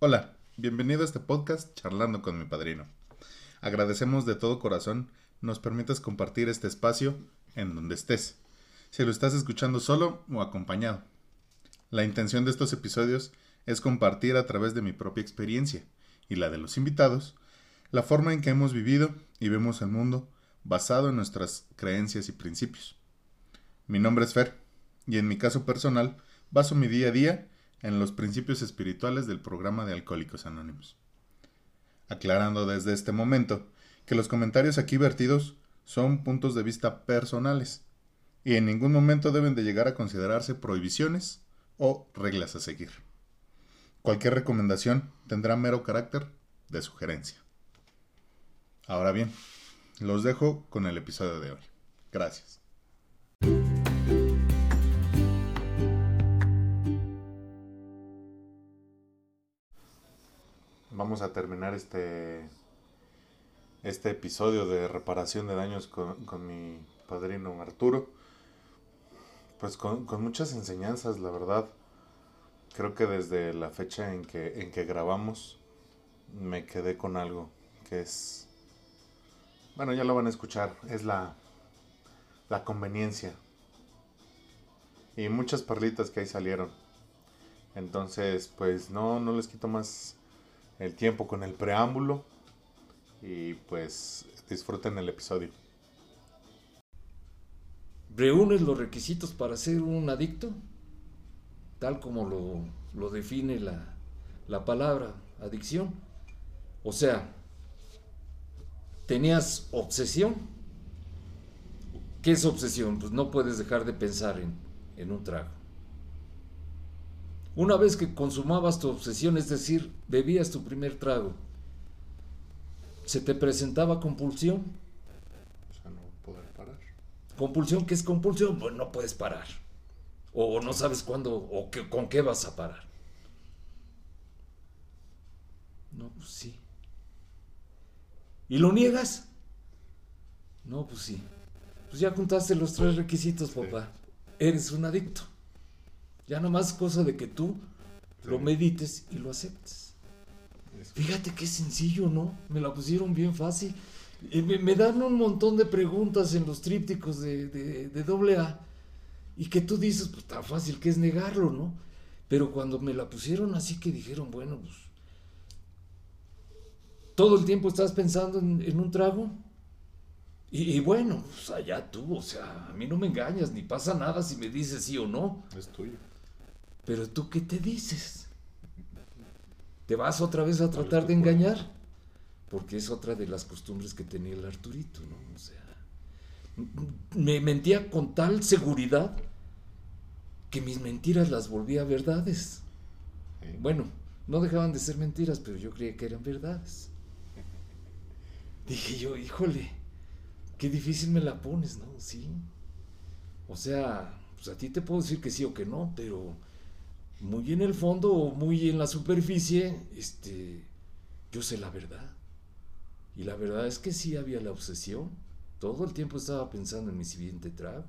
Hola, bienvenido a este podcast Charlando con mi padrino. Agradecemos de todo corazón nos permitas compartir este espacio en donde estés, si lo estás escuchando solo o acompañado. La intención de estos episodios es compartir a través de mi propia experiencia y la de los invitados la forma en que hemos vivido y vemos el mundo basado en nuestras creencias y principios. Mi nombre es Fer y en mi caso personal baso mi día a día en los principios espirituales del programa de Alcohólicos Anónimos. Aclarando desde este momento que los comentarios aquí vertidos son puntos de vista personales y en ningún momento deben de llegar a considerarse prohibiciones o reglas a seguir. Cualquier recomendación tendrá mero carácter de sugerencia. Ahora bien, los dejo con el episodio de hoy. Gracias. Vamos a terminar este, este episodio de reparación de daños con, mi padrino Arturo. Pues con, con, muchas enseñanzas, la verdad. Creo que desde la fecha en que, en que grabamos me quedé con algo que es... Bueno, ya lo van a escuchar. Es la, la conveniencia. Y muchas perlitas que ahí salieron. Entonces, pues no, no les quito más el tiempo con el preámbulo y pues disfruten el episodio. ¿Reúnes los requisitos para ser un adicto? Tal como lo, lo define la, la palabra adicción. O sea, ¿tenías obsesión? ¿Qué es obsesión? Pues no puedes dejar de pensar en, en un trago. Una vez que consumabas tu obsesión, es decir, bebías tu primer trago, ¿se te presentaba compulsión? O sea, no poder parar. ¿Compulsión? ¿Qué es compulsión? Pues no puedes parar. O no sabes cuándo o con qué vas a parar. No, pues sí. ¿Y lo niegas? No, pues sí. Pues ya juntaste los tres requisitos, papá. Eres un adicto. Ya nomás cosa de que tú lo medites y lo aceptes. Fíjate qué sencillo, ¿no? Me la pusieron bien fácil. me, dan un montón de preguntas en los trípticos de, de, doble A. Y que tú dices, pues tan fácil que es negarlo, ¿no? Pero cuando me la pusieron así que dijeron, bueno, pues. Todo el tiempo estás pensando en, un trago. Y, y, bueno, pues allá tú, o sea, a mí no me engañas, ni pasa nada si me dices sí o no. Es tuyo. Pero tú qué te dices? ¿Te vas otra vez a tratar de engañar? Porque es otra de las costumbres que tenía el Arturito, ¿no? O sea, me mentía con tal seguridad que mis mentiras las volvía verdades. Bueno, no dejaban de ser mentiras, pero yo creía que eran verdades. Dije yo, híjole, qué difícil me la pones, ¿no? Sí. O sea, pues a ti te puedo decir que sí o que no, pero muy en el fondo o muy en la superficie, este, yo sé la verdad. Y la verdad es que sí había la obsesión. Todo el tiempo estaba pensando en mi siguiente trago.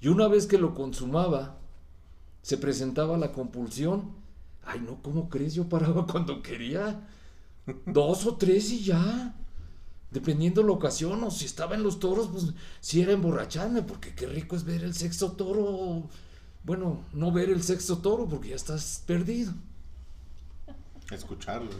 Y una vez que lo consumaba, se presentaba la compulsión. Ay, no, ¿cómo crees? Yo paraba cuando quería. Dos o tres y ya. Dependiendo la ocasión, o si estaba en los toros, pues si era emborracharme, porque qué rico es ver el sexto toro bueno, no ver el sexto toro porque ya estás perdido. Escucharlo.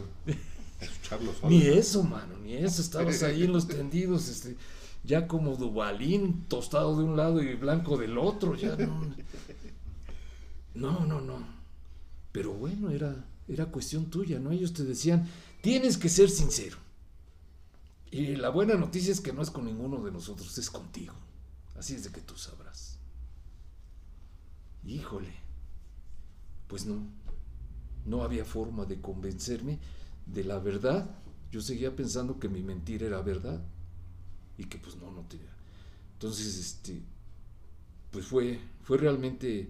Escucharlo solo. ni eso, mano, ni eso. Estabas ahí en los tendidos, este, ya como Dubalín, tostado de un lado y blanco del otro. Ya no. No, no, no. Pero bueno, era, era cuestión tuya, ¿no? Ellos te decían, tienes que ser sincero. Y la buena noticia es que no es con ninguno de nosotros, es contigo. Así es de que tú sabrás. Híjole, pues no, no había forma de convencerme de la verdad. Yo seguía pensando que mi mentira era verdad y que pues no, no tenía. Entonces, este, pues fue, fue realmente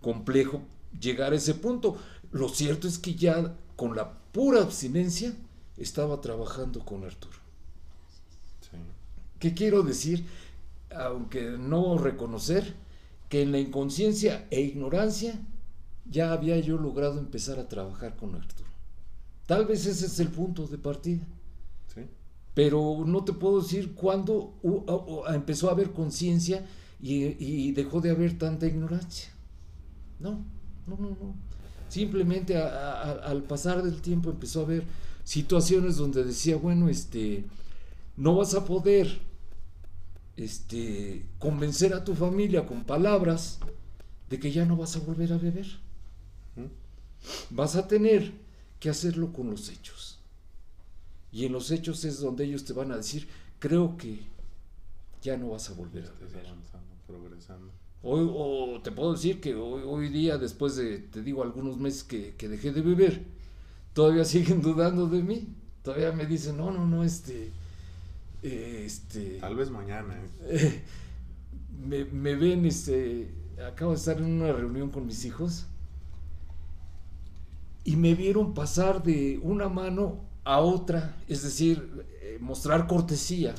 complejo llegar a ese punto. Lo cierto es que ya con la pura abstinencia estaba trabajando con Arturo. ¿Qué quiero decir? Aunque no reconocer, que en la inconsciencia e ignorancia ya había yo logrado empezar a trabajar con Arturo. Tal vez ese es el punto de partida. Sí. Pero no te puedo decir cuándo empezó a haber conciencia y, y dejó de haber tanta ignorancia. No, no, no, no. Simplemente a- a- a- al pasar del tiempo empezó a haber situaciones donde decía, bueno, este, no vas a poder este, convencer a tu familia con palabras de que ya no vas a volver a beber. ¿Mm? Vas a tener que hacerlo con los hechos. Y en los hechos es donde ellos te van a decir, creo que ya no vas a volver a beber. avanzando, progresando. Hoy, o te puedo decir que hoy, hoy día, después de, te digo, algunos meses que, que dejé de beber, todavía siguen dudando de mí. Todavía me dicen, no, no, no, este, eh, este, Tal vez mañana. ¿eh? me, me ven, este, acabo de estar en una reunión con mis hijos y me vieron pasar de una mano a otra, es decir, eh, mostrar cortesía,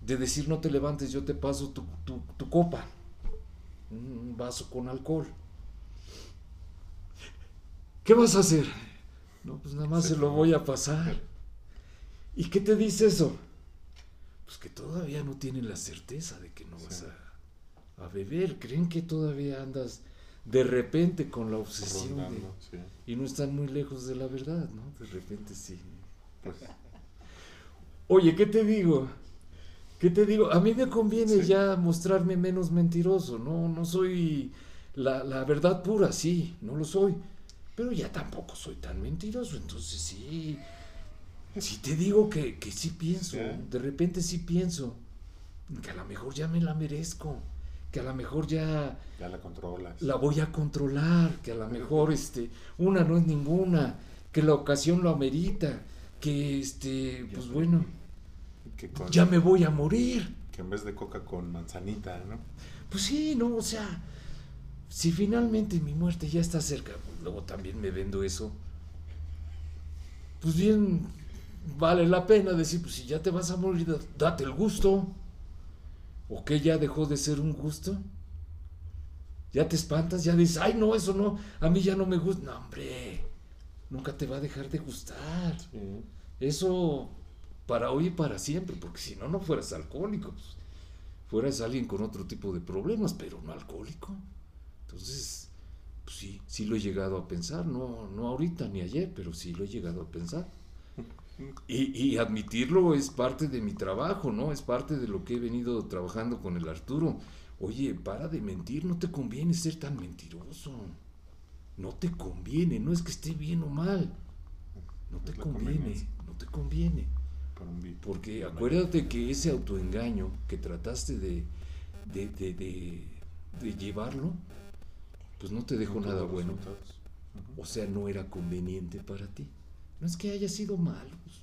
de decir no te levantes, yo te paso tu, tu- tu copa, un vaso con alcohol. ¿Qué vas a hacer? No, pues nada más se lo voy a pasar. ¿Y qué te dice eso? Pues que todavía no tienen la certeza de que no vas a, a beber. Creen que todavía andas de repente con la obsesión de- Rondando, sí. y no están muy lejos de la verdad, ¿no? De repente sí. Pues, Oye, ¿qué te digo? ¿Qué te digo? A mí me conviene Sí. ya mostrarme menos mentiroso, ¿no? No soy la, la verdad pura, sí, no lo soy. Pero ya tampoco soy tan mentiroso, entonces sí. Sí te digo que, que sí pienso, de repente sí pienso que a lo mejor ya me la merezco, que a lo mejor ya ya la controlas. la voy a controlar, que a lo mejor este, una no es ninguna, que la ocasión lo amerita, que este, pues bueno, Que, con- ya me voy a morir. que en vez de coca con manzanita, ¿no? Pues sí, no, o sea, si finalmente mi muerte ya está cerca, pues luego también me vendo eso. Pues bien, vale la pena decir, pues si ya te vas a morir, da- date el gusto. ¿O que ya dejó de ser un gusto? Ya te espantas, ya dices, ay no, eso no, a mí ya no me gusta. No, hombre, nunca te va a dejar de gustar. Sí. Eso para hoy y para siempre, porque si no, no fueras alcohólico. pues, fueras alguien con otro tipo de problemas, pero no alcohólico. Entonces, pues sí, sí lo he llegado a pensar, no, no ahorita ni ayer, pero sí lo he llegado a pensar. Y, y admitirlo es parte de mi trabajo, ¿no? Es parte de lo que he venido trabajando con el Arturo. Oye, para de mentir, no te conviene ser tan mentiroso. No te conviene, no es que esté bien o mal. No te conviene, no te conviene. Porque acuérdate que ese autoengaño que trataste de, de, de, de- de llevarlo, pues no te dejó no nada bueno. O sea, no era conveniente para ti. No es que haya sido malo, pues,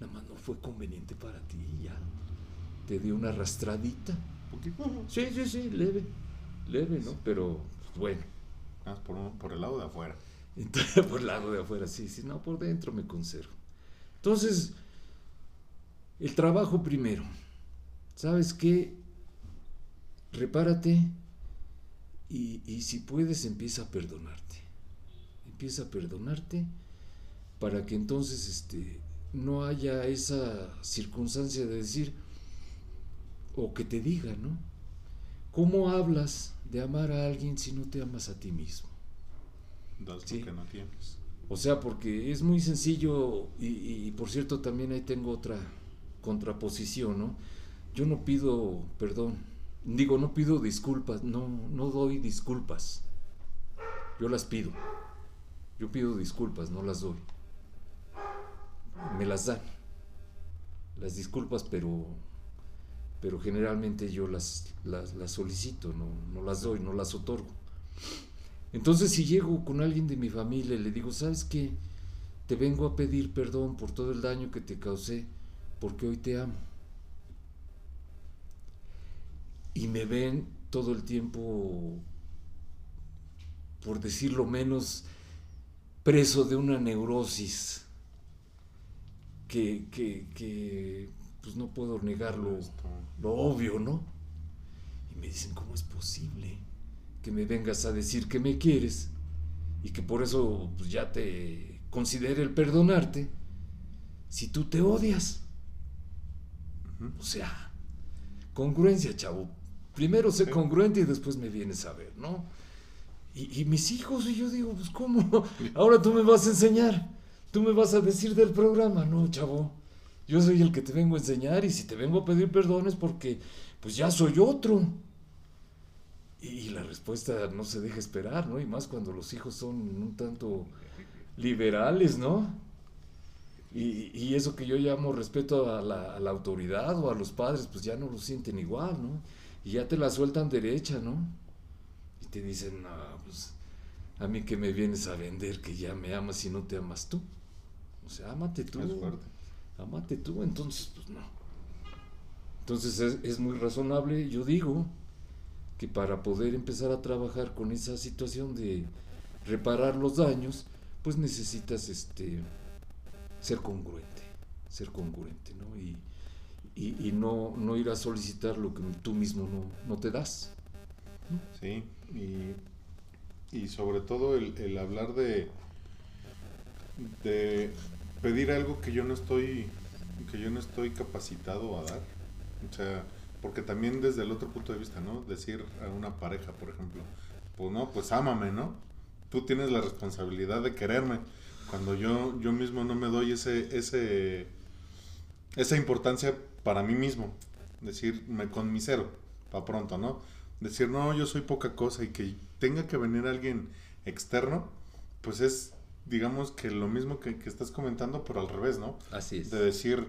nada más no fue conveniente para ti y ya. Te dio una arrastradita. Sí, sí, sí, leve. Leve, ¿no? Pero, pues, bueno. Por, un- por el lado de afuera. Entonces, por el lado de afuera, sí, sí, no, por dentro me conservo. Entonces, el trabajo primero. ¿Sabes qué? Repárate y, y si puedes empieza a perdonarte. Empieza a perdonarte para que entonces este, no haya esa circunstancia de decir, o que te diga, ¿no? ¿Cómo hablas de amar a alguien si no te amas a ti mismo? Das Sí. lo que no tienes. O sea, porque es muy sencillo y, y, por cierto también ahí tengo otra contraposición, ¿no? Yo no pido perdón, digo, no pido disculpas, no, no doy disculpas. Yo las pido. Yo pido disculpas, no las doy. Me las dan. Las disculpas, pero pero generalmente yo las, las, solicito, no, no las doy, no las otorgo. Entonces si llego con alguien de mi familia y le digo, ¿sabes qué? Te vengo a pedir perdón por todo el daño que te causé, porque hoy te amo. Y me ven todo el tiempo, por decirlo menos, preso de una neurosis que, que, que pues no puedo negarlo Esto, lo obvio, ¿no? Y me dicen, ¿cómo es posible que me vengas a decir que me quieres y que por eso pues, ya te considere el perdonarte, si tú te odias. O sea, congruencia, chavo. Primero sé congruente y después me vienes a ver, ¿no? Y, y, mis hijos, y yo digo, pues ¿cómo? Ahora tú me vas a enseñar, tú me vas a decir del programa, no, chavo. Yo soy el que te vengo a enseñar y si te vengo a pedir perdón es porque pues ya soy otro. Y la respuesta no se deja esperar, ¿no? Y más cuando los hijos son un tanto liberales, ¿no? Y, eso que yo llamo respeto a la, autoridad o a los padres, pues ya no lo sienten igual, ¿no? Y ya te la sueltan derecha, ¿no? Y te dicen, no, pues a mí que me vienes a vender que ya me amas y no te amas tú. O sea, ámate tú. Es fuerte. Ámate tú, entonces, pues no. Entonces es, es muy razonable, yo digo, que para poder empezar a trabajar con esa situación de reparar los daños, pues necesitas este ser congruente, ser congruente, ¿no? Y, y, no, no ir a solicitar lo que tú mismo no, no te das. Sí, y, y, sobre todo el, el, hablar de, de pedir algo que yo no estoy que yo no estoy capacitado a dar. O sea, porque también desde el otro punto de vista, ¿no? Decir a una pareja, por ejemplo, pues no, pues ámame, ¿no? Tú tienes la responsabilidad de quererme. Cuando yo, yo mismo no me doy ese, ese, esa importancia para mí mismo. Decir, me conmisero, para pronto, ¿no? Decir, no, yo soy poca cosa y que tenga que venir alguien externo, pues es, digamos que lo mismo que, que estás comentando, pero al revés, ¿no? Así es. De decir,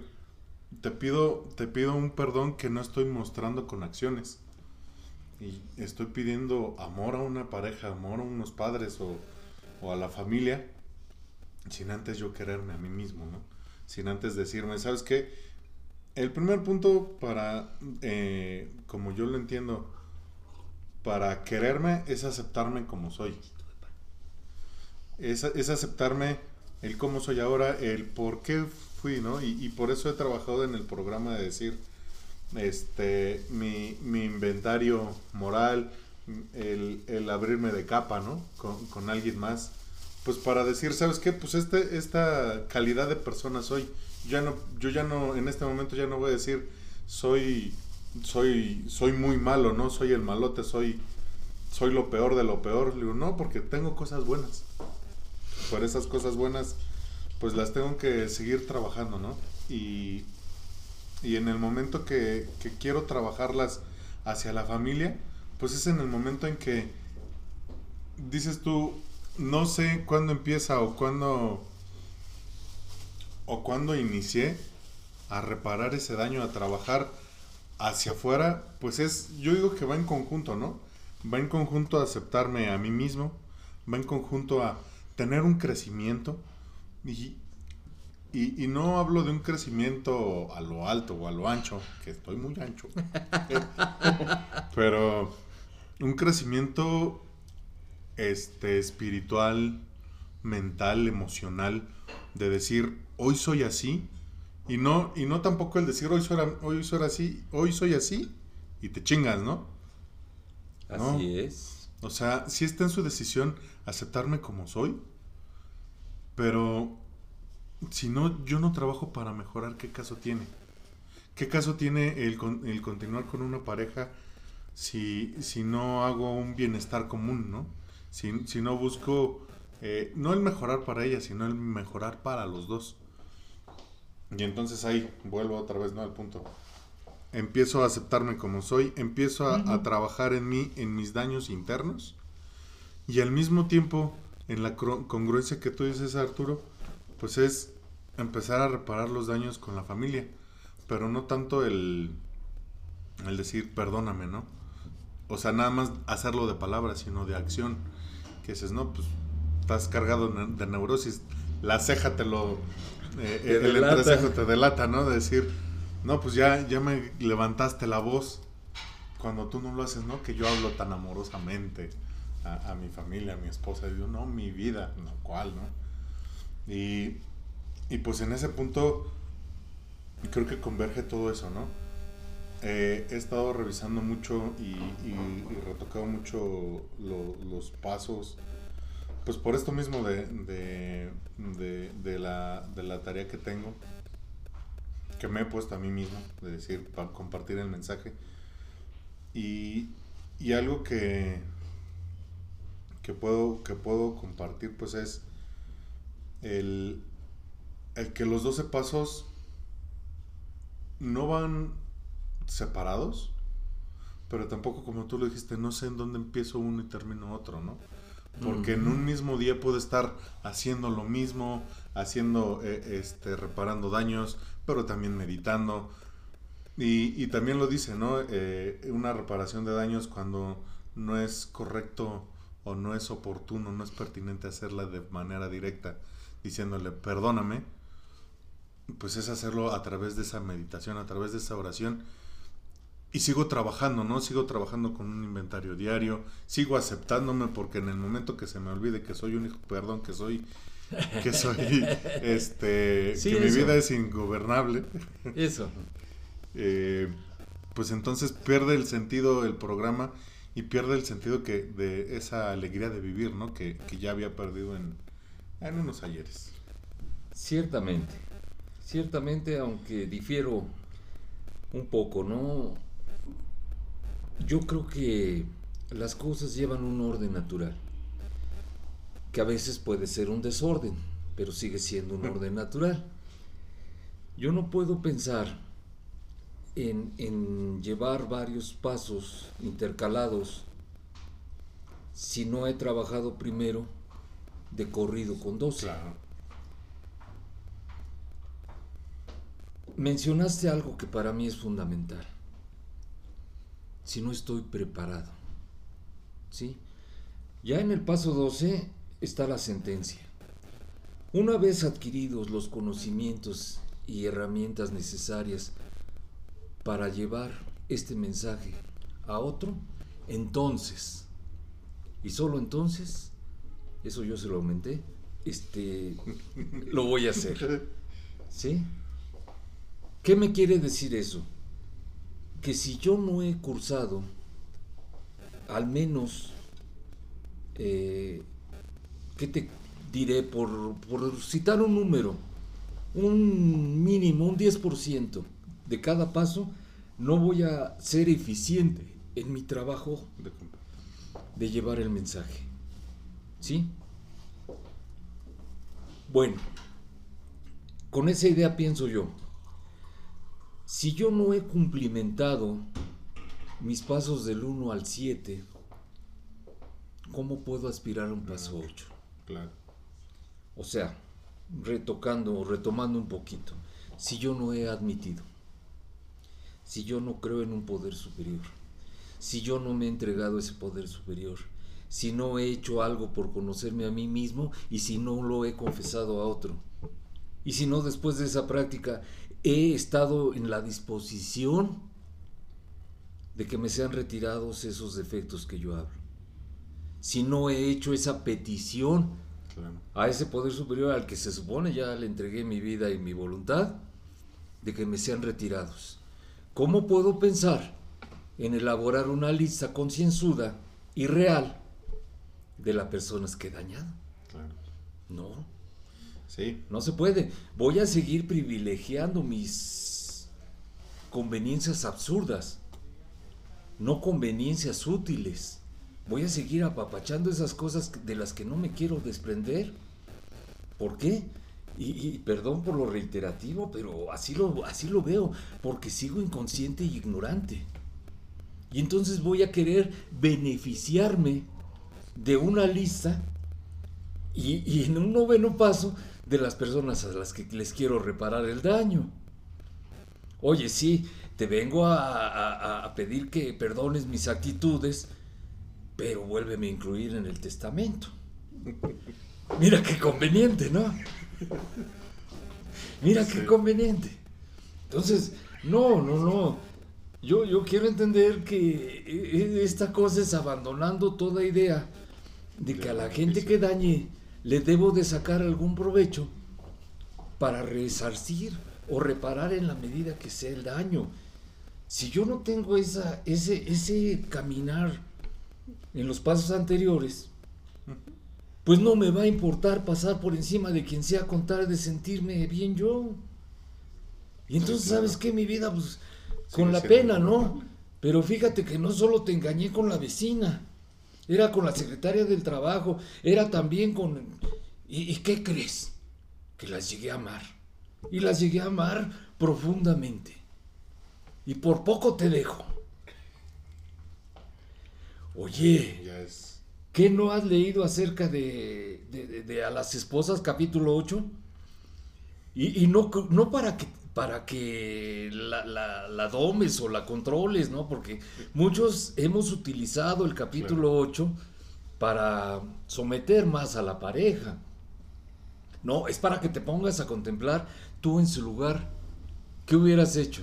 te pido, te pido un perdón que no estoy mostrando con acciones. Y estoy pidiendo amor a una pareja, amor a unos padres o, a la familia, sin antes yo quererme a mí mismo, ¿no? Sin antes decirme, ¿sabes qué? El primer punto para, eh, como yo lo entiendo, para quererme es aceptarme como soy. Es, es aceptarme el cómo soy ahora, el por qué fui, ¿no? Y, por eso he trabajado en el programa de decir, este, mi, inventario moral, el, abrirme de capa, ¿no? Con, alguien más. Pues para decir, ¿sabes qué? Pues este, esta calidad de persona soy. Ya no, yo ya no, en este momento ya no voy a decir, soy, soy, soy muy malo, ¿no? Soy el malote, soy, soy lo peor de lo peor. Le digo, no, porque tengo cosas buenas. Por esas cosas buenas pues las tengo que seguir trabajando, ¿no? Y, en el momento que, quiero trabajarlas hacia la familia, pues es en el momento en que dices tú, no sé cuándo empieza o cuándo o cuándo inicié a reparar ese daño, a trabajar hacia afuera, pues es, yo digo que va en conjunto, ¿no? Va en conjunto a aceptarme a mí mismo, va en conjunto a tener un crecimiento, y, y, no hablo de un crecimiento a lo alto o a lo ancho, que estoy muy ancho, pero un crecimiento este, espiritual, mental, emocional, de decir, hoy soy así, y no, y no tampoco el decir, hoy soy, hoy soy así, hoy soy así, y te chingas, ¿no? Así es. O sea, si está en su decisión aceptarme como soy, pero si no, yo no trabajo para mejorar, ¿qué caso tiene? ¿Qué caso tiene el, el continuar con una pareja si, si, no hago un bienestar común, ¿no? Si, si no busco, eh, no el mejorar para ella, sino el mejorar para los dos. Y entonces ahí vuelvo otra vez, ¿no? Al punto. Empiezo a aceptarme como soy, empiezo a, a trabajar en mí, en mis daños internos. Y al mismo tiempo en la congruencia que tú dices, Arturo, pues es empezar a reparar los daños con la familia, pero no tanto el, el decir perdóname, ¿no? O sea, nada más hacerlo de palabras, sino de acción. Que dices, no, pues estás cargado de neurosis, la ceja te lo... Eh, el entrecejo te delata, ¿no? De decir, no, pues ya, ya me levantaste la voz cuando tú no lo haces, ¿no? Que yo hablo tan amorosamente a, mi familia, a mi esposa. Y yo, no, mi vida, no, ¿cuál, no? Y, y pues en ese punto creo que converge todo eso, ¿no? Eh, he estado revisando mucho y, y, retocado mucho los pasos pues por esto mismo de, de, de la, de la tarea que tengo, que me he puesto a mí mismo, de decir, para compartir el mensaje. Y, y algo que, que, puedo, que puedo compartir, pues es el, el que los 12 pasos no van separados, pero tampoco como tú lo dijiste, no sé en dónde empiezo uno y termino otro, ¿no? Porque en un mismo día puedo estar haciendo lo mismo, haciendo, eh, este, reparando daños, pero también meditando. Y, y también lo dice, ¿no? Eh, una reparación de daños cuando no es correcto o no es oportuno, no es pertinente hacerla de manera directa, diciéndole, perdóname, pues es hacerlo a través de esa meditación, a través de esa oración y sigo trabajando, ¿no? Sigo trabajando con un inventario diario, sigo aceptándome porque en el momento que se me olvide que soy un hijo, perdón, que soy, que soy, este, que mi vida es ingobernable. Eso. eh, pues entonces pierde el sentido el programa y pierde el sentido que de esa alegría de vivir, ¿no? Que, que ya había perdido en, en unos ayeres. Ciertamente, ciertamente, aunque difiero un poco, ¿no? Yo creo que las cosas llevan un orden natural, que a veces puede ser un desorden, pero sigue siendo un orden natural. Yo no puedo pensar en, en llevar varios pasos intercalados si no he trabajado primero de corrido con 12. Mencionaste algo que para mí es fundamental. Si no estoy preparado. ¿Sí? Ya en el paso 12 está la sentencia. Una vez adquiridos los conocimientos y herramientas necesarias para llevar este mensaje a otro, entonces, y solo entonces, eso yo se lo aumenté, este, lo voy a hacer. ¿Sí? ¿Qué me quiere decir eso? Que si yo no he cursado, al menos, eh, ¿qué te diré? Por, por citar un número, un mínimo, un 10% de cada paso, no voy a ser eficiente en mi trabajo de llevar el mensaje. ¿Sí? Bueno, con esa idea pienso yo. Si yo no he cumplimentado mis pasos del 1 al 7, ¿cómo puedo aspirar a un paso 8? Claro. O sea, retocando o retomando un poquito, si yo no he admitido, si yo no creo en un poder superior, si yo no me he entregado ese poder superior, si no he hecho algo por conocerme a mí mismo y si no lo he confesado a otro. Y si no después de esa práctica he estado en la disposición de que me sean retirados esos defectos que yo hablo. Si no he hecho esa petición claro. a ese poder superior al que se supone ya le entregué mi vida y mi voluntad, de que me sean retirados. ¿Cómo puedo pensar en elaborar una lista concienzuda y real de las personas que he dañado? Claro. No. Sí. No se puede. Voy a seguir privilegiando mis conveniencias absurdas, no conveniencias útiles. Voy a seguir apapachando esas cosas de las que no me quiero desprender. ¿Por qué? Y, perdón por lo reiterativo, pero así lo, así lo veo, porque sigo inconsciente y ignorante. Y entonces voy a querer beneficiarme de una lista y, y en un noveno paso de las personas a las que les quiero reparar el daño. Oye, sí, te vengo a, a, a, pedir que perdones mis actitudes, pero vuélveme a incluir en el testamento. Mira qué conveniente, ¿no? Mira qué conveniente. Entonces, no, no, no. Yo, yo quiero entender que esta cosa es abandonando toda idea de que a la gente que dañe le debo de sacar algún provecho para resarcir o reparar en la medida que sea el daño. Si yo no tengo esa, ese, ese caminar en los pasos anteriores, pues no me va a importar pasar por encima de quien sea con tal de sentirme bien yo. Y entonces, ¿sabes qué? Mi vida, pues, con la pena, ¿no? Pero fíjate que no solo te engañé con la vecina, era con la secretaria del trabajo, era también con... ¿Y, qué crees? Que las llegué a amar. Y las llegué a amar profundamente. Y por poco te dejo. Oye, ¿qué no has leído acerca de, de, a las esposas capítulo 8? Y, y no, no para que para que la, la, domes o la controles, ¿no? Porque muchos hemos utilizado el capítulo 8 para someter más a la pareja. No, es para que te pongas a contemplar tú en su lugar. ¿Qué hubieras hecho?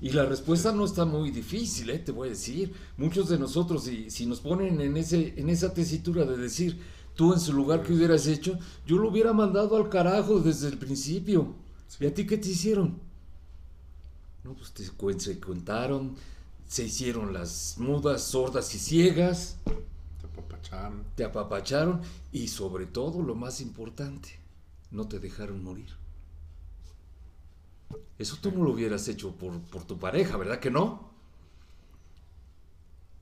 Y la respuesta no está muy difícil, ¿eh? te voy a decir. Muchos de nosotros, si, si nos ponen en, ese, en esa tesitura de decir, tú en su lugar, ¿qué hubieras hecho? Yo lo hubiera mandado al carajo desde el principio. ¿Y a ti qué te hicieron? No, pues te se contaron, se hicieron las mudas, sordas y ciegas. Te apapacharon. Te apapacharon y sobre todo, lo más importante, no te dejaron morir. Eso tú no lo hubieras hecho por, por tu pareja, ¿verdad que no?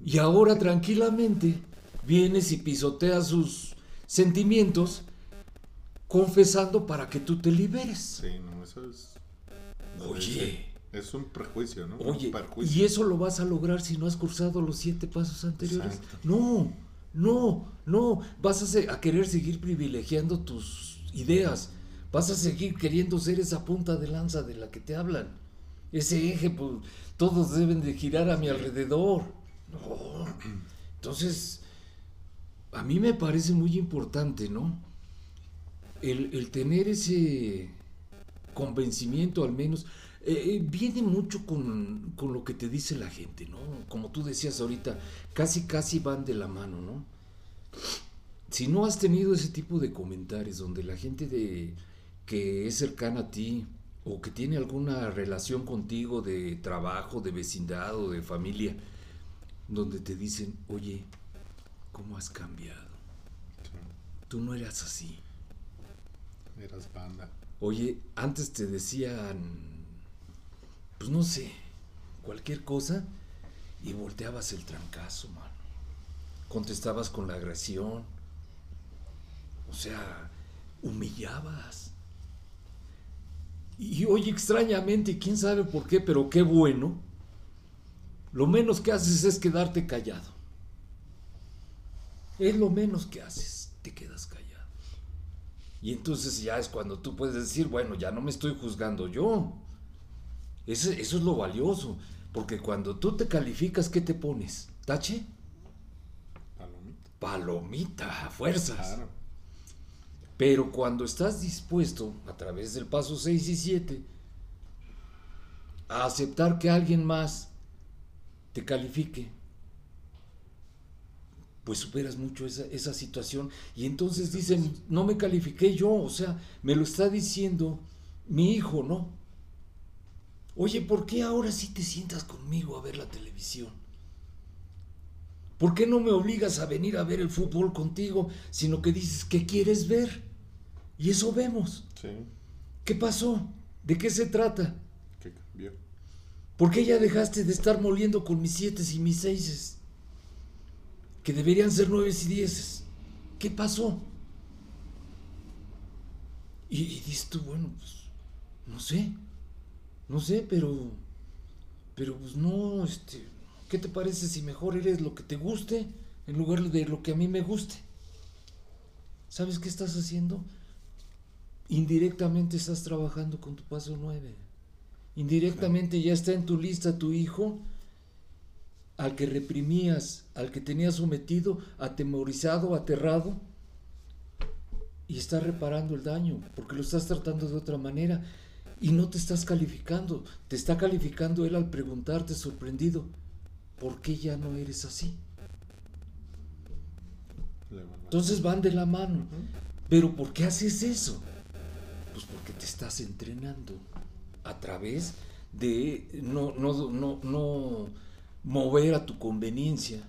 Y ahora tranquilamente vienes y pisoteas sus sentimientos confesando para que tú te liberes. Sí, no, eso es... Oye. Es un prejuicio, ¿no? Oye, y eso lo vas a lograr si no has cursado los siete pasos anteriores. No, no, no. Vas a, a, querer seguir privilegiando tus ideas. Vas a seguir queriendo ser esa punta de lanza de la que te hablan. Ese eje, pues, todos deben de girar a mi alrededor. No. Entonces, a mí me parece muy importante, ¿no? el, tener ese convencimiento al menos, eh, eh, viene mucho con, lo que te dice la gente, ¿no? Como tú decías ahorita, casi casi van de la mano, ¿no? Si no has tenido ese tipo de comentarios donde la gente de, que es cercana a ti o que tiene alguna relación contigo de trabajo, de vecindad o de familia, donde te dicen, oye, ¿cómo has cambiado? Tú no eras así. Eras banda. Oye, antes te decían, pues no sé, cualquier cosa y volteabas el trancazo, mano. Contestabas con la agresión. O sea, humillabas. Y oye, extrañamente, quién sabe por qué, pero qué bueno. Lo menos que haces es quedarte callado. Es lo menos que haces, te quedas callado. Y entonces ya es cuando tú puedes decir, bueno, ya no me estoy juzgando yo. Eso, eso es lo valioso. Porque cuando tú te calificas, ¿qué te pones? ¿Tache? Palomita. Palomita, a fuerzas. Claro. Pero cuando estás dispuesto, a través del paso 6 y 7, a aceptar que alguien más te califique, pues superas mucho esa, esa, situación. Y entonces dicen, no me califiqué yo, o sea, me lo está diciendo mi hijo, ¿no? Oye, ¿por qué ahora sí te sientas conmigo a ver la televisión? ¿Por qué no me obligas a venir a ver el fútbol contigo, sino que dices que quieres ver? Y eso vemos. Sí. ¿Qué pasó? ¿De qué se trata? ¿Qué cambió? ¿Por qué ya dejaste de estar moliendo con mis siete y mis seises? Que deberían ser nueve y dieces. ¿Qué pasó? Y, dices tú, bueno, pues, no sé, no sé, pero, pero pues no, este, ¿qué te parece si mejor eres lo que te guste en lugar de lo que a mí me guste? ¿Sabes qué estás haciendo? Indirectamente estás trabajando con tu paso nueve. Indirectamente ya está en tu lista tu hijo al que reprimías, al que tenías sometido, atemorizado, aterrado, y estás reparando el daño, porque lo estás tratando de otra manera y no te estás calificando, te está calificando él al preguntarte sorprendido, ¿por qué ya no eres así? Entonces van de la mano, pero ¿por qué haces eso? Pues porque te estás entrenando a través de no, no, no, no mover a tu conveniencia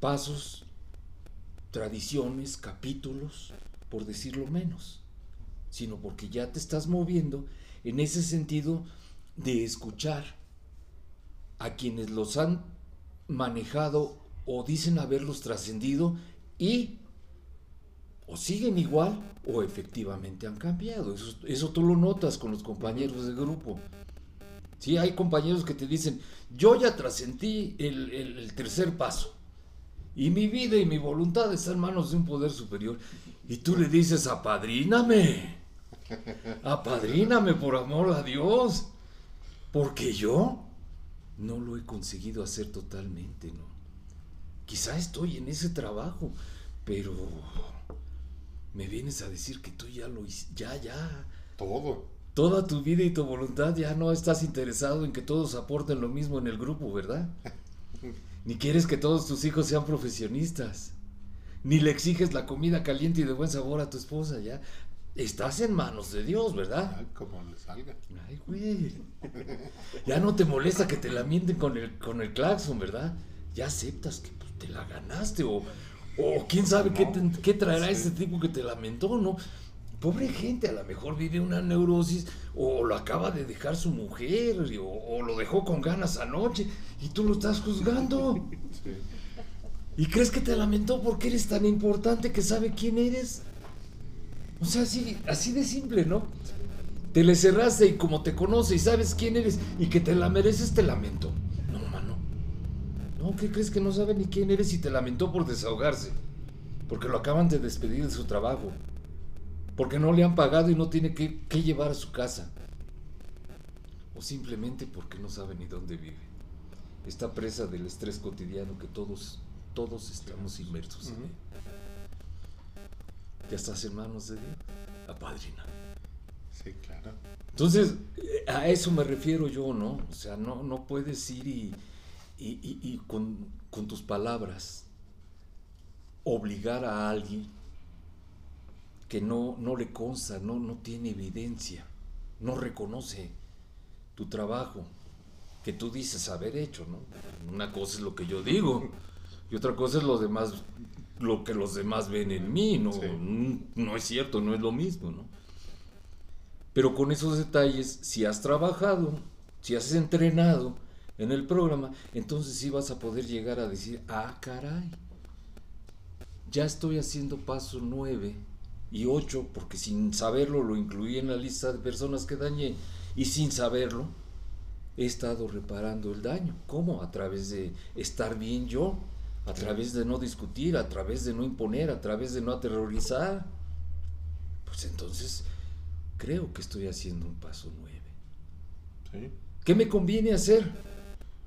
pasos tradiciones, capítulos, por decirlo menos, sino porque ya te estás moviendo en ese sentido de escuchar a quienes los han manejado o dicen haberlos trascendido y o siguen igual o efectivamente han cambiado. Eso, eso tú lo notas con los compañeros de grupo. Sí, hay compañeros que te dicen, yo ya trascendí el, el, tercer paso. Y mi vida y mi voluntad están en manos de un poder superior. Y tú le dices, apadríname. Apadríname por amor a Dios. Porque yo no lo he conseguido hacer totalmente, ¿no? Quizá estoy en ese trabajo, pero me vienes a decir que tú ya lo hiciste, ya, ya. Todo. Toda tu vida y tu voluntad ya no estás interesado en que todos aporten lo mismo en el grupo, ¿verdad? Ni quieres que todos tus hijos sean profesionistas. Ni le exiges la comida caliente y de buen sabor a tu esposa, ya. Estás en manos de Dios, ¿verdad? Ay, como le salga. Ay, güey. Ya no te molesta que te la mienten con el, con el claxon, ¿verdad? Ya aceptas que pues, te la ganaste o, o quién sabe qué, qué, traerá ese tipo que te lamentó, ¿no? Pobre gente, a lo mejor vive una neurosis o lo acaba de dejar su mujer o, lo dejó con ganas anoche y tú lo estás juzgando. ¿Y crees que te lamentó porque eres tan importante que sabe quién eres? O sea, así, así de simple, ¿no? Te le cerraste y como te conoce y sabes quién eres y que te la mereces, te lamento. No, ¿qué crees que no sabe ni quién eres y te lamentó por desahogarse? Porque lo acaban de despedir de su trabajo. Porque no le han pagado y no tiene que, llevar a su casa. O simplemente porque no sabe ni dónde vive. Está presa del estrés cotidiano que todos, todos estamos inmersos en él. Ya estás en manos de Dios, apadrina. Sí, claro. Entonces, a eso me refiero yo, ¿no? O sea, no, no puedes ir y y, con, tus palabras obligar a alguien que no, no le consta, no, no tiene evidencia, no reconoce tu trabajo que tú dices haber hecho, ¿no? Una cosa es lo que yo digo y otra cosa es lo demás, lo que los demás ven en mí, ¿no? No es cierto, no es lo mismo, ¿no? Pero con esos detalles, si has trabajado, si has entrenado, en el programa, entonces sí vas a poder llegar a decir, ah, caray, ya estoy haciendo paso 9 y 8, porque sin saberlo lo incluí en la lista de personas que dañé, y sin saberlo he estado reparando el daño. ¿Cómo? A través de estar bien yo, a través de no discutir, a través de no imponer, a través de no aterrorizar. Pues entonces creo que estoy haciendo un paso 9. ¿Sí? ¿Qué me conviene hacer?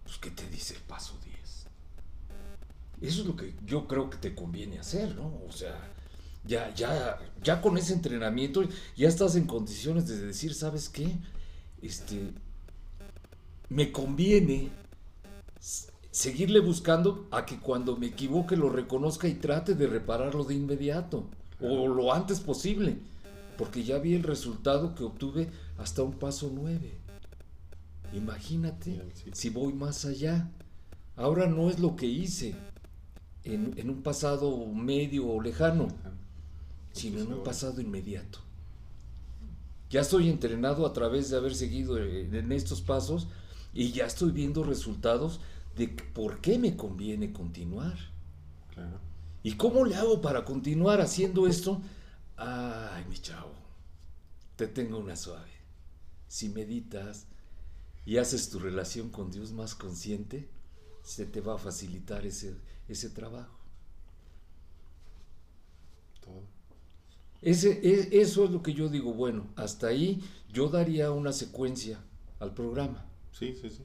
pues ¿qué te dice el paso 10? Eso es lo que yo creo que te conviene hacer, ¿no? O sea, ya, ya, ya con ese entrenamiento ya estás en condiciones de decir, ¿sabes qué? Este, me conviene seguirle buscando a que cuando me equivoque lo reconozca y trate de repararlo de inmediato o lo antes posible, porque ya vi el resultado que obtuve hasta un paso 9. Imagínate si voy más allá. Ahora no es lo que hice en, un pasado medio o lejano, sino en un pasado inmediato. Ya estoy entrenado a través de haber seguido en estos pasos y ya estoy viendo resultados de por qué me conviene continuar. ¿Y cómo le hago para continuar haciendo esto? Ay, mi chavo, te tengo una suave. Si meditas, y haces tu relación con Dios más consciente, se te va a facilitar ese, ese trabajo. Todo. Ese, e, eso es lo que yo digo, bueno, hasta ahí yo daría una secuencia al programa. Sí, sí, sí.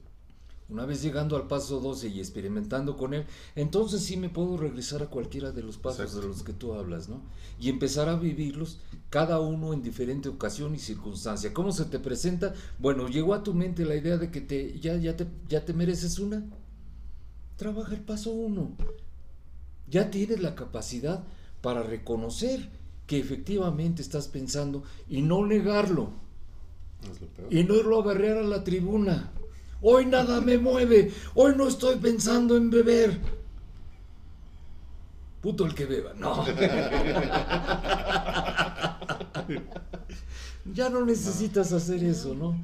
Una vez llegando al paso 12 y experimentando con él, entonces sí me puedo regresar a cualquiera de los pasos de los que tú hablas, ¿no? Y empezar a vivirlos cada uno en diferente ocasión y circunstancia. ¿Cómo se te presenta? Bueno, llegó a tu mente la idea de que te, ya, ya, te, ya te mereces una. Trabaja el paso 1. Ya tienes la capacidad para reconocer que efectivamente estás pensando y no negarlo. y no irlo a berrear a la tribuna. Hoy nada me mueve. Hoy no estoy pensando en beber. Puto el que beba. No. ya no necesitas hacer eso, ¿no?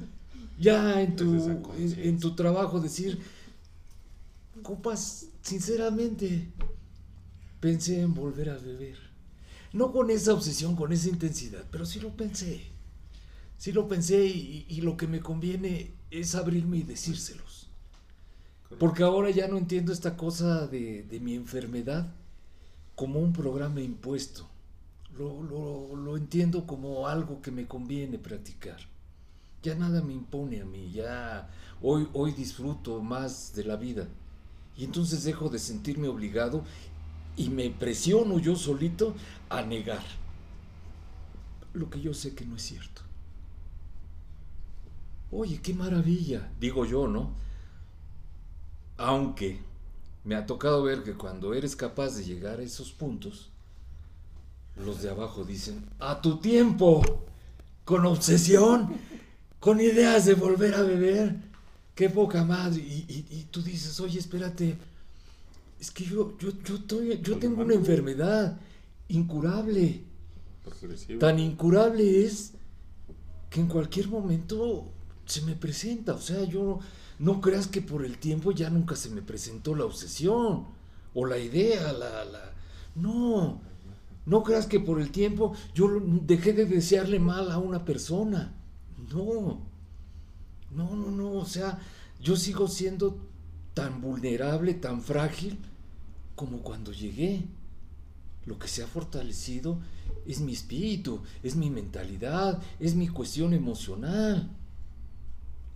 Ya en tu, en, tu trabajo decir, copas, sinceramente, pensé en volver a beber. No con esa obsesión, con esa intensidad, pero sí lo pensé. Sí lo pensé y, lo que me conviene es abrirme y decírselos. Porque ahora ya no entiendo esta cosa de, de mi enfermedad como un programa impuesto. Lo, lo, lo, entiendo como algo que me conviene practicar. Ya nada me impone a mí, ya hoy, hoy disfruto más de la vida. Y entonces dejo de sentirme obligado y me presiono yo solito a negar lo que yo sé que no es cierto. Oye, qué maravilla, digo yo, ¿no? Aunque me ha tocado ver que cuando eres capaz de llegar a esos puntos, los de abajo dicen, a tu tiempo, con obsesión, con ideas de volver a beber, qué poca madre. Y, tú dices, oye, espérate, es que yo, yo, yo tengo una enfermedad incurable. Tan incurable es que en cualquier momento se me presenta. O sea, yo no creas que por el tiempo ya nunca se me presentó la obsesión o la idea, la, la... No, no creas que por el tiempo yo dejé de desearle mal a una persona. No, no, no, no. O sea, yo sigo siendo tan vulnerable, tan frágil como cuando llegué. Lo que se ha fortalecido es mi espíritu, es mi mentalidad, es mi cuestión emocional.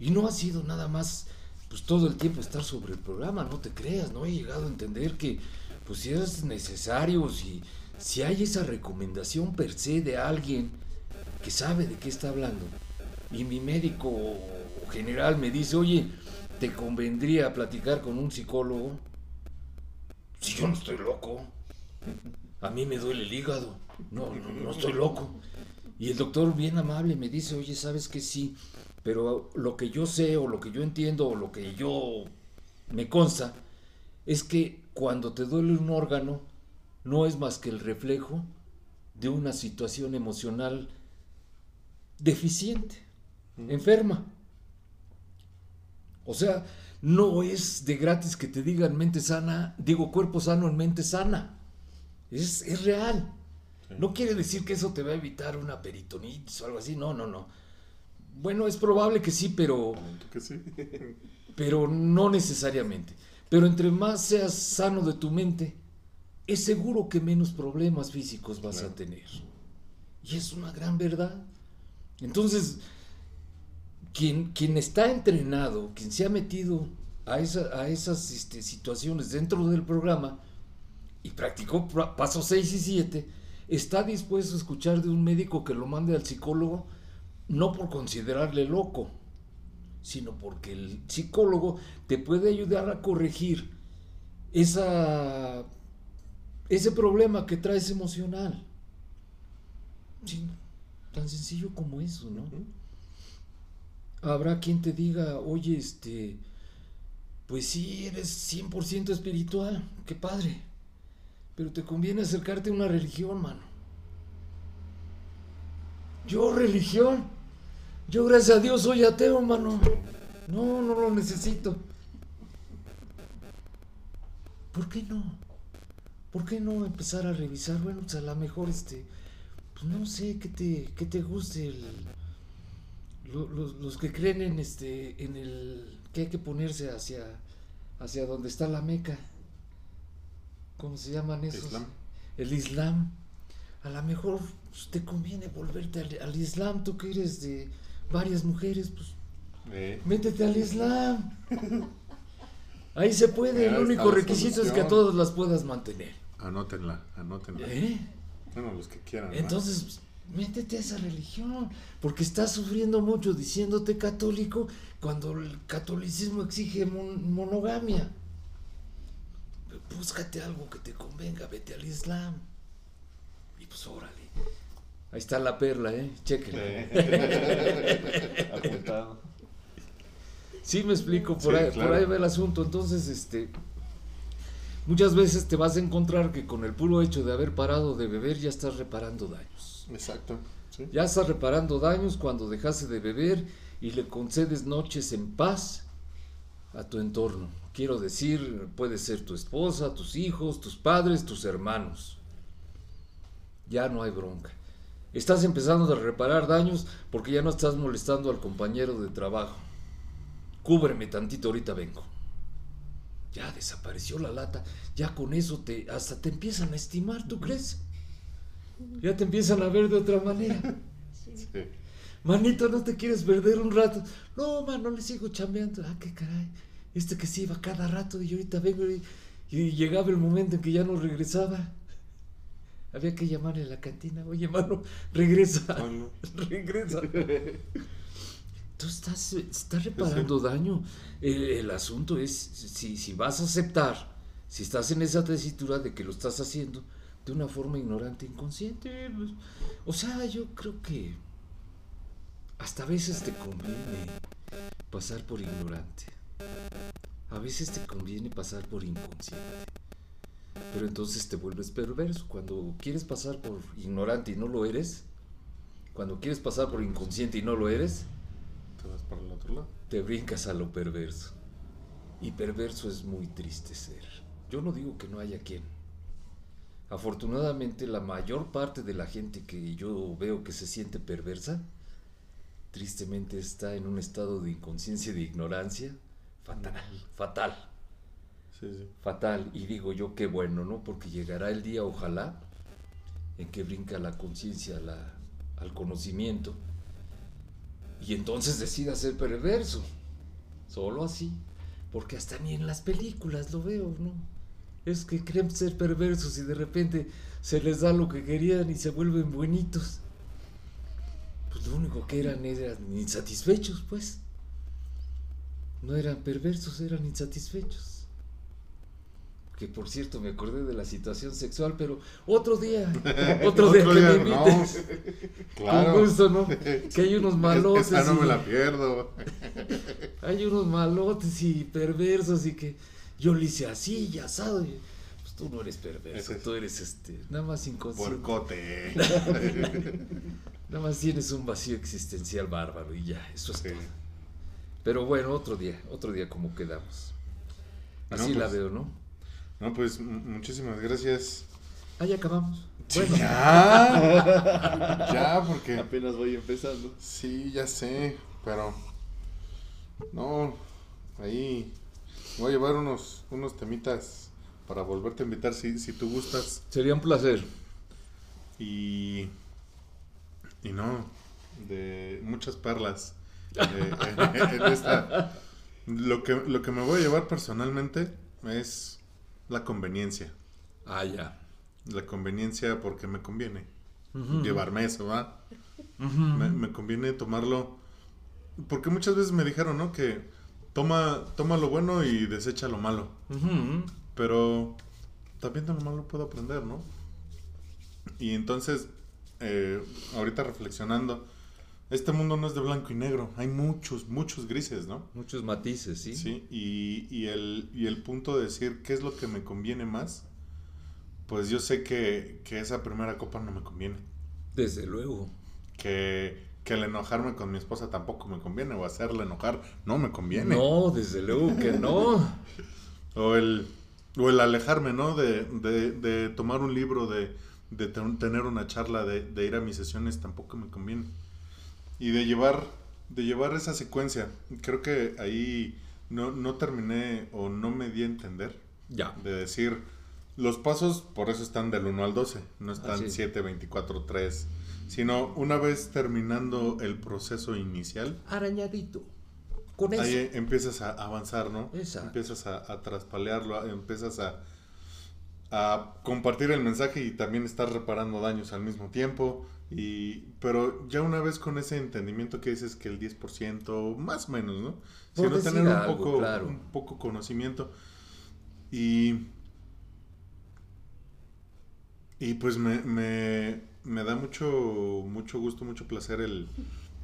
Y no ha sido nada más, pues todo el tiempo estar sobre el programa, no te creas, no he llegado a entender que, pues si es necesario, si, si hay esa recomendación per se de alguien que sabe de qué está hablando, y mi médico general me dice, oye, ¿te convendría platicar con un psicólogo? Si yo no estoy loco, a mí me duele el hígado, no, no, no estoy loco. Y el doctor bien amable me dice, oye, ¿sabes que sí? Pero lo que yo sé o lo que yo entiendo o lo que yo me consta es que cuando te duele un órgano no es más que el reflejo de una situación emocional deficiente, enferma. O sea, no es de gratis que te digan mente sana, digo cuerpo sano en mente sana. Es, es real. No quiere decir que eso te va a evitar una peritonitis o algo así. No, no, no. Bueno, es probable que sí, pero. pero no necesariamente. Pero entre más seas sano de tu mente, es seguro que menos problemas físicos vas a tener. Y es una gran verdad. Entonces, quien, quien está entrenado, quien se ha metido a, a esas este, situaciones dentro del programa y practicó pasos 6 y 7, está dispuesto a escuchar de un médico que lo mande al psicólogo no por considerarle loco, sino porque el psicólogo te puede ayudar a corregir esa, ese problema que traes emocional. tan sencillo como eso, ¿no? Habrá quien te diga, oye, este, pues sí, eres 100% espiritual, qué padre, pero te conviene acercarte a una religión, mano. Yo religión. Yo gracias a Dios soy ateo, mano. No, no lo necesito. ¿Por qué no? ¿Por qué no empezar a revisar? Bueno, pues a lo mejor este, pues no sé, qué te, qué te guste el, los, que creen en este, en el, que hay que ponerse hacia, hacia donde está la Meca. ¿Cómo se llaman esos? El Islam a lo mejor pues, te conviene volverte al, Islam, tú que eres de varias mujeres, pues eh. métete al Islam. Ahí se puede, el único requisito es que a todas las puedas mantener. Anótenla, anótenla. ¿Eh? Bueno, los que quieran. Entonces, métete a esa religión, porque estás sufriendo mucho diciéndote católico cuando el catolicismo exige monogamia. Búscate algo que te convenga, vete al Islam. Pues, órale. Ahí está la perla, ¿eh? Chequenla. Apuntado. Sí, me explico, por, ahí, por ahí va el asunto. Entonces, este, muchas veces te vas a encontrar que con el puro hecho de haber parado de beber ya estás reparando daños. Exacto. Ya estás reparando daños cuando dejaste de beber y le concedes noches en paz a tu entorno. Quiero decir, puede ser tu esposa, tus hijos, tus padres, tus hermanos. Ya no hay bronca. Estás empezando a reparar daños porque ya no estás molestando al compañero de trabajo. Cúbreme tantito, ahorita vengo. Ya desapareció la lata. Ya con eso te hasta te empiezan a estimar, ¿tú crees? Ya te empiezan a ver de otra manera. Sí. Manito, ¿no te quieres perder un rato? No, man, no le sigo chambeando. Ah, qué caray. Este que se iba cada rato y ahorita vengo y, y llegaba el momento en que ya no regresaba. Había que llamarle a la cantina. Oye, mano, regresa. Ah, no. regresa. Tú estás, estás reparando daño. El, el asunto es si, si vas a aceptar, si estás en esa tesitura de que lo estás haciendo de una forma ignorante, inconsciente. pues, o sea, yo creo que hasta a veces te conviene pasar por ignorante. A veces te conviene pasar por inconsciente. Pero entonces te vuelves perverso. Cuando quieres pasar por ignorante y no lo eres, cuando quieres pasar por inconsciente y no lo eres, Te vas para el otro lado. te brincas a lo perverso. Y perverso es muy triste ser. Yo no digo que no haya quien. Afortunadamente la mayor parte de la gente que yo veo que se siente perversa, tristemente está en un estado de inconsciencia y de ignorancia fatal, fatal, Sí, sí. fatal. Y digo yo qué bueno, ¿no? Porque llegará el día, ojalá, en que brinca la conciencia al conocimiento y entonces decida ser perverso. Solo así. Porque hasta ni en las películas lo veo, ¿no? Es que creen ser perversos y de repente se les da lo que querían y se vuelven buenitos. Pues lo único que eran eran insatisfechos, pues. No eran perversos, eran insatisfechos. Que por cierto me acordé de la situación sexual, pero otro día, otro día que me no. invites. Claro. Con gusto, ¿no? Que hay unos Es- malotes. Esa no y- me la pierdo. hay unos malotes y perversos y que yo le hice así y asado. y- pues tú no eres perverso, es- tú eres este, nada más inconsciente. Puercote. Nada más tienes un vacío existencial bárbaro y ya, eso es Sí. todo. Pero bueno, otro día, otro día como quedamos. Así No, la pues, veo, ¿no? No, pues muchísimas gracias. Ah, ya acabamos. Sí, Bueno, ya. ya, porque. Apenas voy empezando. Sí, ya sé, pero. No, ahí. Voy a llevar unos, unos temitas para volverte a invitar si, si tú gustas. sería un placer. Y. Y no, de muchas perlas. de- en esta. Lo que, lo que me voy a llevar personalmente es la conveniencia. Ah, ya. La conveniencia porque me conviene llevarme eso, ¿va? Me, me conviene tomarlo. Porque muchas veces me dijeron, ¿no? Que toma, toma lo bueno y desecha lo malo. Pero también de lo malo puedo aprender, ¿no? Y entonces, eh, ahorita reflexionando, este mundo no es de blanco y negro. Hay muchos, muchos grises, ¿no? Muchos matices, ¿sí? Sí, y, y el, y el punto de decir qué es lo que me conviene más, pues yo sé que, que esa primera copa no me conviene. Desde luego. Que, que el enojarme con mi esposa tampoco me conviene, o hacerle enojar no me conviene. No, desde luego que no. O el, o el alejarme, ¿no? De, de, de tomar un libro, de, de ten- tener una charla, de, de ir a mis sesiones tampoco me conviene. Y de llevar, de llevar esa secuencia. Creo que ahí no, no terminé o no me di a entender Ya. de decir, los pasos por eso están del 1 al 12, no están es. 7, 24, 3, sino una vez terminando el proceso inicial, Arañadito. Con eso. ahí empiezas a avanzar, ¿no? Exacto. Empiezas a, a traspalearlo, a- empiezas a, a compartir el mensaje y también estás reparando daños al mismo tiempo. Y, pero ya una vez con ese entendimiento que dices que el 10%, más o menos, ¿no? Por Sino tener un algo, poco, claro. un poco conocimiento. Y, y pues me, me, me da mucho, mucho gusto, mucho placer el,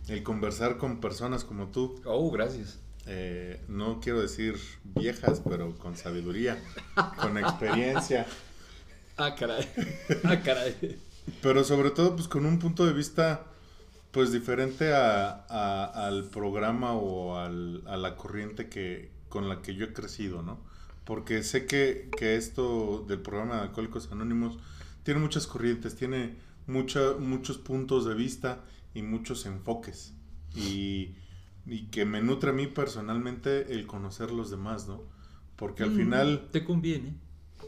el conversar con personas como tú, Oh, gracias. eh, no quiero decir viejas, pero con sabiduría, con experiencia. Ah, caray. Ah, caray. Pero sobre todo, pues con un punto de vista, pues diferente a, a- al programa o al- a la corriente que, con la que yo he crecido, ¿no? Porque sé que, que esto del programa de Alcohólicos Anónimos tiene muchas corrientes, tiene mucha- muchos puntos de vista y muchos enfoques. Y, y que me nutre a mí personalmente el conocer los demás, ¿no? Porque al Mm, final Te conviene.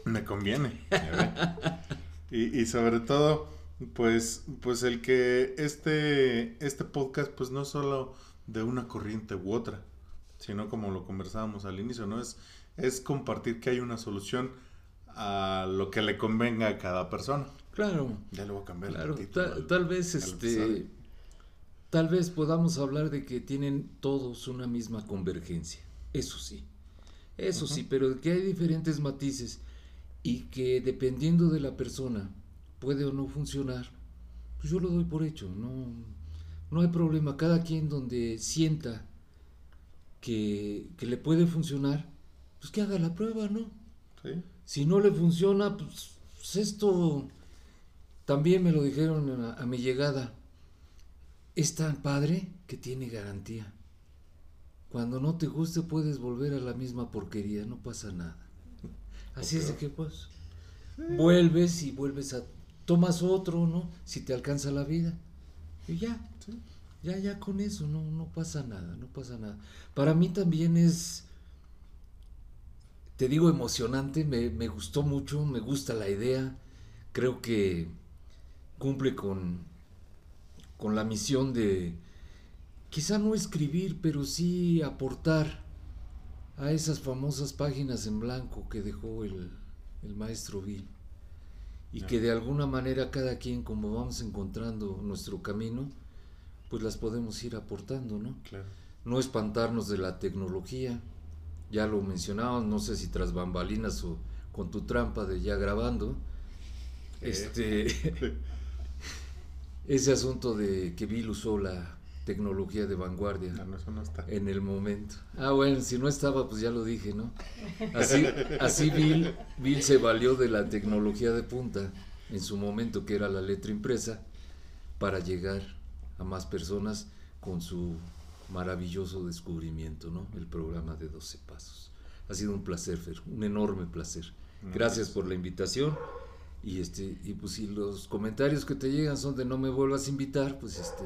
me conviene. y, y sobre todo, pues, pues el que este, este podcast, pues no solo de una corriente u otra, sino como lo conversábamos al inicio, ¿no? Es, es compartir que hay una solución a lo que le convenga a cada persona. Claro. Ya le voy a cambiar Claro, título ta- al- tal vez este tal vez podamos hablar de que tienen todos una misma convergencia. Eso sí. Eso sí, pero que hay diferentes matices y que dependiendo de la persona puede o no funcionar. Pues yo lo doy por hecho, no no hay problema, cada quien donde sienta que, que le puede funcionar, pues que haga la prueba, ¿no? ¿Sí? Si no le funciona, pues, pues esto también me lo dijeron a, a mi llegada. Es tan padre que tiene garantía. Cuando no te guste puedes volver a la misma porquería, no pasa nada. Así es de que pues vuelves y vuelves a tomas otro, ¿no? Si te alcanza la vida. Y ya, Sí. ya, ya con eso, no, no pasa nada, no pasa nada. Para mí también es, te digo, emocionante, me, me gustó mucho, me gusta la idea, creo que cumple con, con la misión de, quizá no escribir, pero sí aportar a esas famosas páginas en blanco que dejó el, el maestro Bill. Y que de alguna manera cada quien, como vamos encontrando nuestro camino, pues las podemos ir aportando, ¿no? Claro. No espantarnos de la tecnología, ya lo mencionábamos, no sé si tras bambalinas o con tu trampa de ya grabando, Eh. este, ese asunto de que Bill usó la tecnología de vanguardia No, no, eso no está. en el momento. Ah, bueno, si no estaba, pues ya lo dije, ¿no? Así, así Bill, Bill se valió de la tecnología de punta en su momento, que era la letra impresa, para llegar a más personas con su maravilloso descubrimiento, ¿no? El programa de 12 pasos. Ha sido un placer, Fer, un enorme placer. Gracias pues- por la invitación. Y este, y pues si los comentarios que te llegan son de no me vuelvas a invitar, pues este,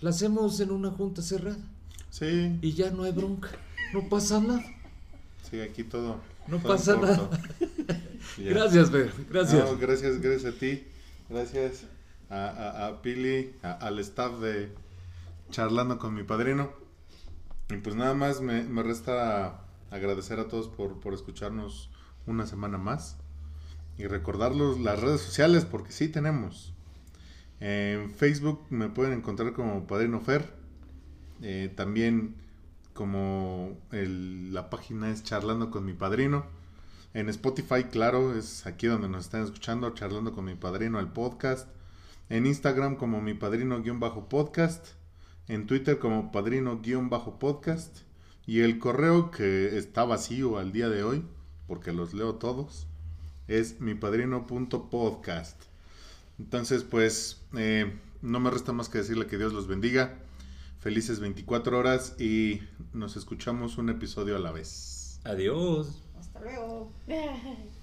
la hacemos en una junta cerrada Sí, y ya no hay bronca, no pasa nada. sí, aquí todo. No todo pasa nada. Gracias, Fer, gracias. No, gracias, gracias a ti. Gracias a, a, a Pili, a- al staff de Charlando con mi padrino. Y pues nada más me, me resta agradecer a todos por, por escucharnos una semana más. Y recordarlos las redes sociales, porque sí tenemos. En Facebook me pueden encontrar como Padrino Fer. Eh, también como la página es Charlando con mi padrino. En Spotify, claro, es aquí donde nos están escuchando, charlando con mi padrino, el podcast. En Instagram como mi padrino-podcast. En Twitter como padrino-podcast. Y el correo que está vacío al día de hoy, porque los leo todos, es mipadrino.podcast. Entonces, pues, eh, no me resta más que decirle que Dios los bendiga. Felices 24 horas y nos escuchamos un episodio a la vez. Adiós. Hasta luego.